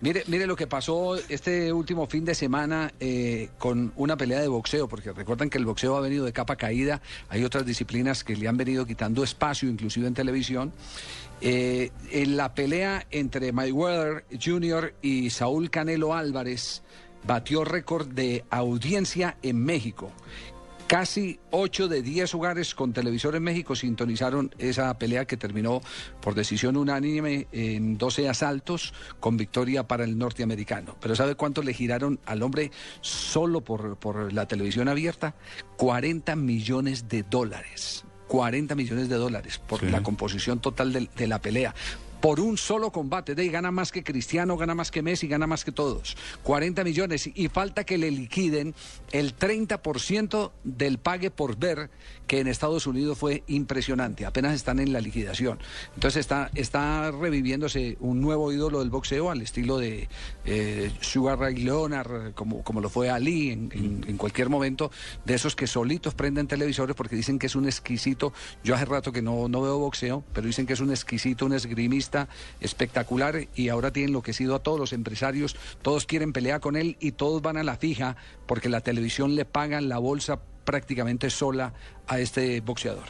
Mire, mire lo que pasó este último fin de semana eh, con una pelea de boxeo, porque recuerdan que el boxeo ha venido de capa caída, hay otras disciplinas que le han venido quitando espacio, inclusive en televisión. Eh, en la pelea entre Mayweather Jr. y Saúl Canelo Álvarez batió récord de audiencia en México. Casi 8 de 10 hogares con televisor en México sintonizaron esa pelea que terminó por decisión unánime en 12 asaltos con victoria para el norteamericano. Pero ¿sabe cuánto le giraron al hombre solo por, por la televisión abierta? 40 millones de dólares. 40 millones de dólares por la composición total de, de la pelea por un solo combate. De ahí gana más que Cristiano, gana más que Messi, gana más que todos. 40 millones y falta que le liquiden el 30% del pague por ver, que en Estados Unidos fue impresionante. Apenas están en la liquidación. Entonces está, está reviviéndose un nuevo ídolo del boxeo al estilo de eh, Sugar Ray Leonard, como, como lo fue Ali en, en, en cualquier momento, de esos que solitos prenden televisores porque dicen que es un exquisito. Yo hace rato que no, no veo boxeo, pero dicen que es un exquisito, un esgrimista espectacular y ahora tiene enloquecido a todos los empresarios, todos quieren pelear con él y todos van a la fija porque la televisión le pagan la bolsa prácticamente sola a este boxeador.